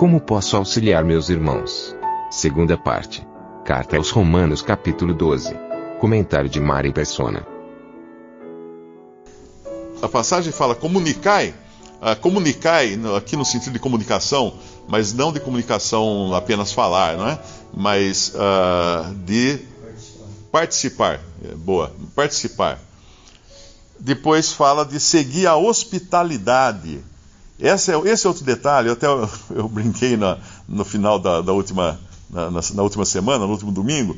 Como posso auxiliar meus irmãos? Segunda parte. Carta aos Romanos capítulo 12. Comentário de Mari Persona. A passagem fala comunicai, uh, comunicai aqui no sentido de comunicação, mas não de comunicação apenas falar, não é? Mas ah, de participar. É, Boa, participar. Depois fala de seguir a hospitalidade. Esse é, esse é outro detalhe, eu até eu, brinquei na- no final da, da última, na, na- na última semana, no último domingo,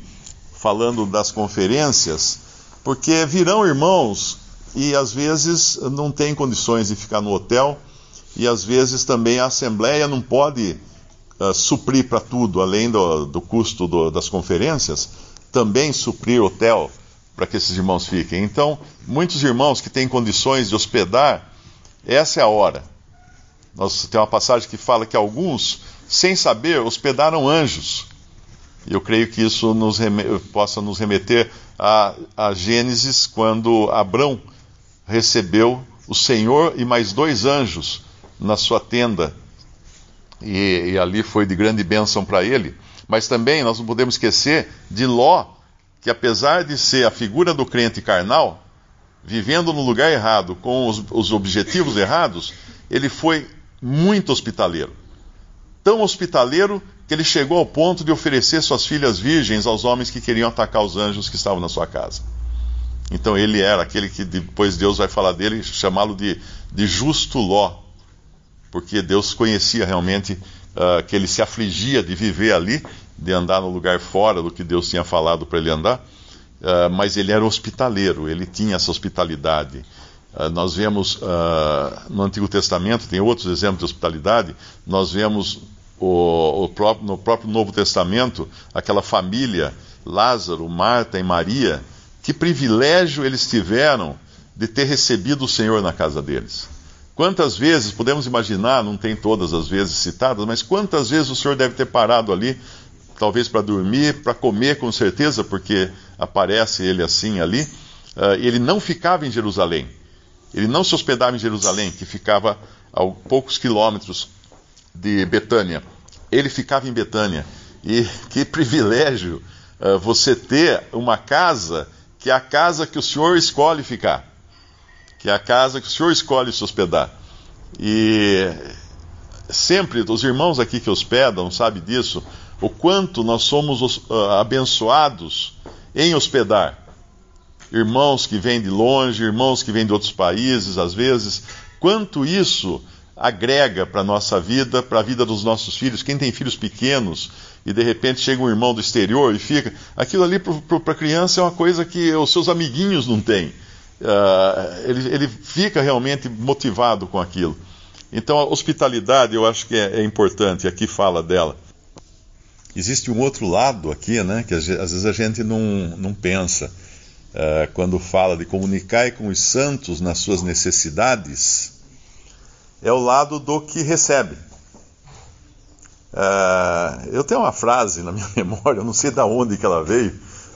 falando das conferências, porque virão irmãos e às vezes não tem condições de ficar no hotel, e às vezes também a Assembleia não pode ah, suprir para tudo, além do, do custo do- das conferências, também suprir hotel para que esses irmãos fiquem. Então, muitos irmãos que têm condições de hospedar, essa é a hora. Nós tem uma passagem que fala que alguns, sem saber, hospedaram anjos. E eu creio que isso nos possa nos remeter a, a Gênesis, quando Abrão recebeu o Senhor e mais dois anjos na sua tenda. E, e ali foi de grande bênção para ele. Mas também nós não podemos esquecer de Ló, que apesar de ser a figura do crente carnal, vivendo no lugar errado, com os, os objetivos errados, ele foi muito hospitaleiro. Tão hospitaleiro que ele chegou ao ponto de oferecer suas filhas virgens aos homens que queriam atacar os anjos que estavam na sua casa. Então ele era aquele que depois Deus vai falar dele, chamá-lo de, de justo Ló, porque Deus conhecia realmente ah, que ele se afligia de viver ali, de andar no lugar fora do que Deus tinha falado para ele andar, ah, mas ele era hospitaleiro, ele tinha essa hospitalidade. Ah, nós vemos ah, no Antigo Testamento, tem outros exemplos de hospitalidade, nós vemos o, o próprio, no próprio Novo Testamento aquela família, Lázaro, Marta e Maria, que privilégio eles tiveram de ter recebido o Senhor na casa deles. Quantas vezes, podemos imaginar, não tem todas as vezes citadas, mas quantas vezes o Senhor deve ter parado ali, talvez para dormir, para comer com certeza, porque aparece ele assim ali. Uh, ele não ficava em Jerusalém, ele não se hospedava em Jerusalém, que ficava a poucos quilômetros de Betânia. Ele ficava em Betânia. E que privilégio uh, você ter uma casa que é a casa que o Senhor escolhe ficar que é a casa que o Senhor escolhe se hospedar. E sempre, os irmãos aqui que hospedam sabem disso, o quanto nós somos uh, abençoados em hospedar. Irmãos que vêm de longe, irmãos que vêm de outros países, às vezes, quanto isso agrega para a nossa vida, para a vida dos nossos filhos. Quem tem filhos pequenos e de repente chega um irmão do exterior e fica. Aquilo ali para a criança é uma coisa que os seus amiguinhos não têm. Uh, ele, ele, fica realmente motivado com aquilo. Então, a hospitalidade eu acho que é, é, importante, aqui fala dela. Existe um outro lado aqui, né, que às vezes a gente não, não pensa. Uh, quando fala de comunicar com os santos nas suas necessidades, é o lado do que recebe. Uh, eu tenho uma frase na minha memória, eu não sei de onde que ela veio,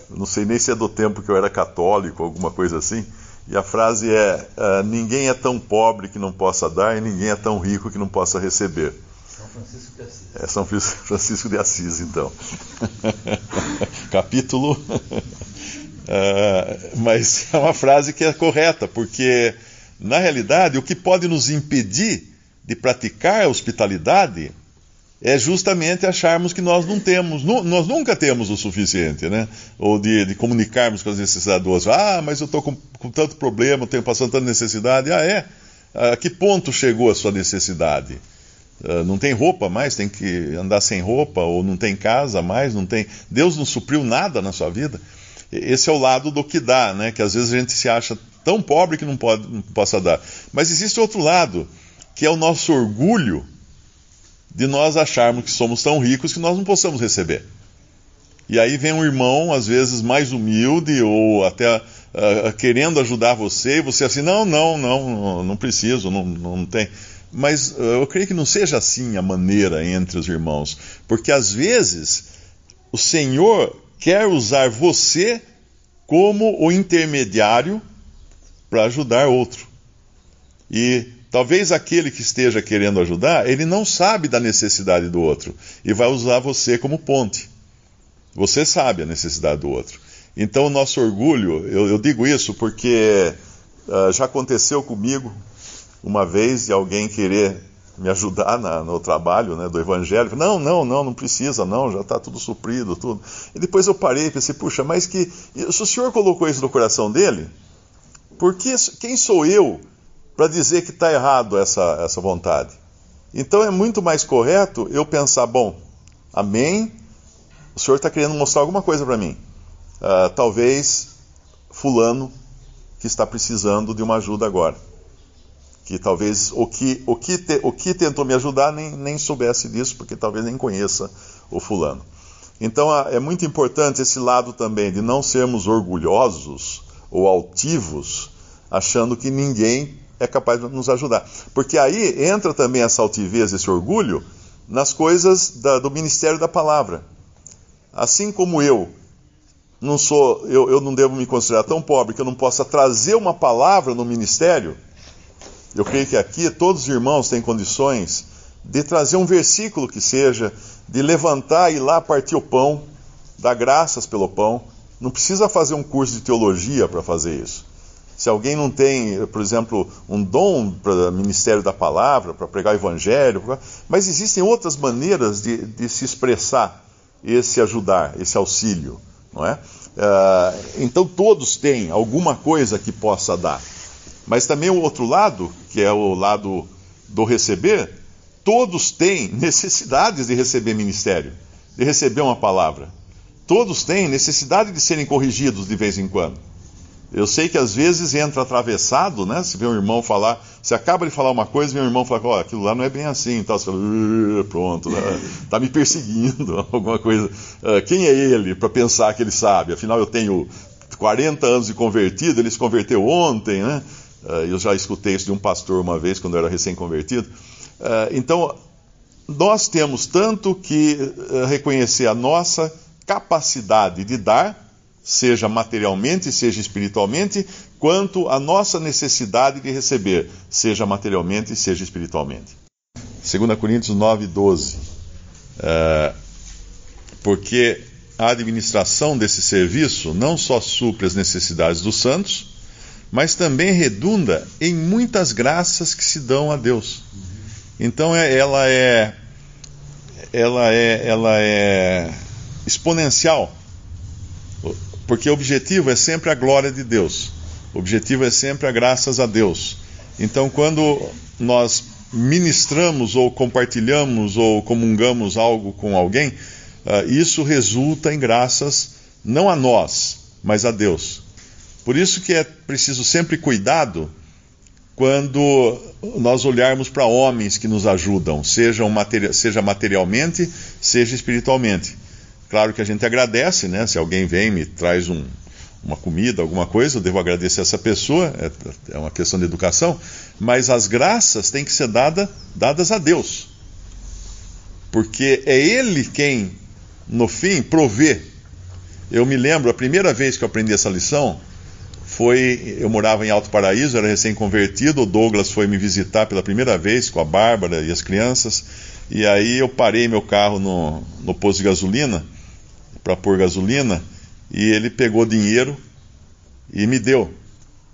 não sei nem se é do tempo que eu era católico, alguma coisa assim. E a frase é: uh, Ninguém é tão pobre que não possa dar, e ninguém é tão rico que não possa receber. São Francisco de Assis. É São Francisco de Assis, então. Capítulo. Uh, mas é uma frase que é correta, porque, na realidade, o que pode nos impedir de praticar a hospitalidade é justamente acharmos que nós não temos, nu, nós nunca temos o suficiente, né? Ou de, de comunicarmos com as necessidades do outro. Ah, mas eu estou com, com, tanto problema, estou passando tanta necessidade. Ah, é? A que ponto chegou a sua necessidade? Uh, não tem roupa mais, tem que andar sem roupa, ou não tem casa mais, não tem. Deus não supriu nada na sua vida. Esse é o lado do que dá, né? Que às vezes a gente se acha tão pobre que não, pode, não possa dar. Mas existe outro lado, que é o nosso orgulho de nós acharmos que somos tão ricos que nós não possamos receber. E aí vem um irmão, às vezes mais humilde, ou até uh, querendo ajudar você, e você assim, não, não, não, não preciso, não, não tem. Mas uh, eu creio que não seja assim a maneira entre os irmãos, porque às vezes o Senhor quer usar você como o intermediário para ajudar outro. E talvez aquele que esteja querendo ajudar, ele não sabe da necessidade do outro e vai usar você como ponte. Você sabe a necessidade do outro. Então, o nosso orgulho, eu, eu digo isso porque uh, já aconteceu comigo uma vez de alguém querer me ajudar na, no trabalho né, do evangelho. Não, não, não, não precisa, não, já está tudo suprido, tudo. E depois eu parei e pensei, puxa, mas que. Se o senhor colocou isso no coração dele, por que, quem sou eu para dizer que está errado essa, essa vontade? Então é muito mais correto eu pensar, bom, amém, o senhor está querendo mostrar alguma coisa para mim. Uh, talvez fulano que está precisando de uma ajuda agora. Que talvez o que, o que, te, o que tentou me ajudar nem, nem soubesse disso, porque talvez nem conheça o fulano. Então é muito importante esse lado também de não sermos orgulhosos ou altivos, achando que ninguém é capaz de nos ajudar. Porque aí entra também essa altivez, esse orgulho, nas coisas da, do ministério da palavra. Assim como eu não sou, eu, eu não devo me considerar tão pobre que eu não possa trazer uma palavra no ministério, eu creio que aqui todos os irmãos têm condições de trazer um versículo que seja, de levantar e ir lá partir o pão, dar graças pelo pão. Não precisa fazer um curso de teologia para fazer isso. Se alguém não tem, por exemplo, um dom para ministério da palavra, para pregar o evangelho, mas existem outras maneiras de, de se expressar esse ajudar, esse auxílio, não é? Uh, então todos têm alguma coisa que possa dar. Mas também o outro lado, que é o lado do receber, todos têm necessidades de receber ministério, de receber uma palavra. Todos têm necessidade de serem corrigidos de vez em quando. Eu sei que às vezes entra atravessado, né? Se vê um irmão falar, você acaba de falar uma coisa, e um irmão fala, ó, oh, aquilo lá não é bem assim, então você fala, pronto, né? tá me perseguindo, alguma coisa. Uh, quem é ele para pensar que ele sabe? Afinal, eu tenho 40 anos de convertido, ele se converteu ontem, né? Uh, eu já escutei isso de um pastor uma vez, quando eu era recém-convertido. Uh, então, nós temos tanto que reconhecer a nossa capacidade de dar seja materialmente, seja espiritualmente, quanto a nossa necessidade de receber, seja materialmente, seja espiritualmente. 2 Coríntios 9, 12. Uh, porque a administração desse serviço não só supre as necessidades dos santos, mas também redunda em muitas graças que se dão a Deus. Então é, ela é ela é ela é exponencial porque o objetivo é sempre a glória de Deus. O objetivo é sempre a graças a Deus. Então, quando nós ministramos ou compartilhamos ou comungamos algo com alguém, uh, isso resulta em graças não a nós, mas a Deus. Por isso que é preciso sempre cuidado quando nós olharmos para homens que nos ajudam, seja, materi seja materialmente, seja espiritualmente. Claro que a gente agradece, né? Se alguém vem e me traz um, uma comida, alguma coisa, eu devo agradecer essa pessoa, é, é, uma questão de educação, mas as graças têm que ser dada, dadas a Deus. Porque é Ele quem, no fim, provê. Eu me lembro, a primeira vez que eu aprendi essa lição, foi, eu morava em Alto Paraíso, era recém-convertido, o Douglas foi me visitar pela primeira vez com a Bárbara e as crianças, e aí eu parei meu carro no, no posto de gasolina, para pôr gasolina e ele pegou dinheiro e me deu.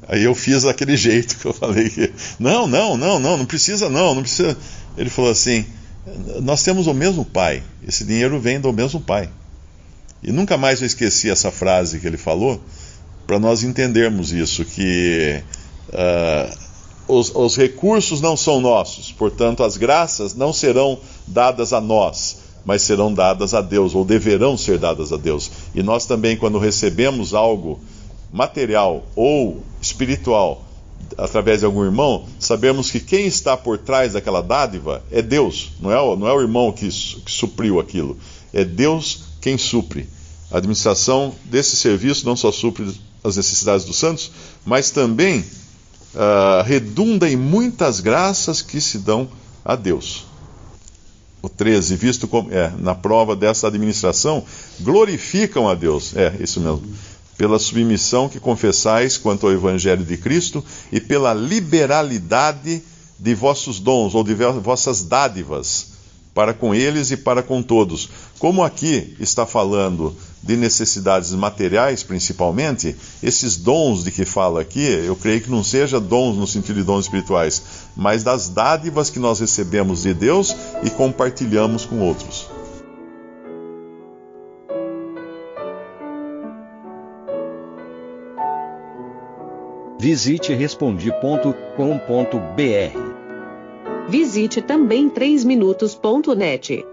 Aí eu fiz daquele jeito que eu falei que não, não, não, não, não precisa não, não precisa. Ele falou assim: nós temos o mesmo pai. Esse dinheiro vem do mesmo pai. E nunca mais eu esqueci essa frase que ele falou para nós entendermos isso que uh, os, os recursos não são nossos, portanto as graças não serão dadas a nós mas serão dadas a Deus, ou deverão ser dadas a Deus. E nós também, quando recebemos algo material ou espiritual através de algum irmão, sabemos que quem está por trás daquela dádiva é Deus, não é o, não é o irmão que, que supriu aquilo, é Deus quem supre. A administração desse serviço não só supre as necessidades dos santos, mas também uh, redunda em muitas graças que se dão a Deus. O 13, visto como, é, na prova dessa administração, glorificam a Deus. É, isso mesmo pela submissão que confessais quanto ao Evangelho de Cristo e pela liberalidade de vossos dons ou de vossas dádivas para com eles e para com todos. Como aqui está falando de necessidades materiais, principalmente, esses dons de que fala aqui, eu creio que não seja dons no sentido de dons espirituais, mas das dádivas que nós recebemos de Deus e compartilhamos com outros. Visite respondi.com.br. Visite também 3minutos.net.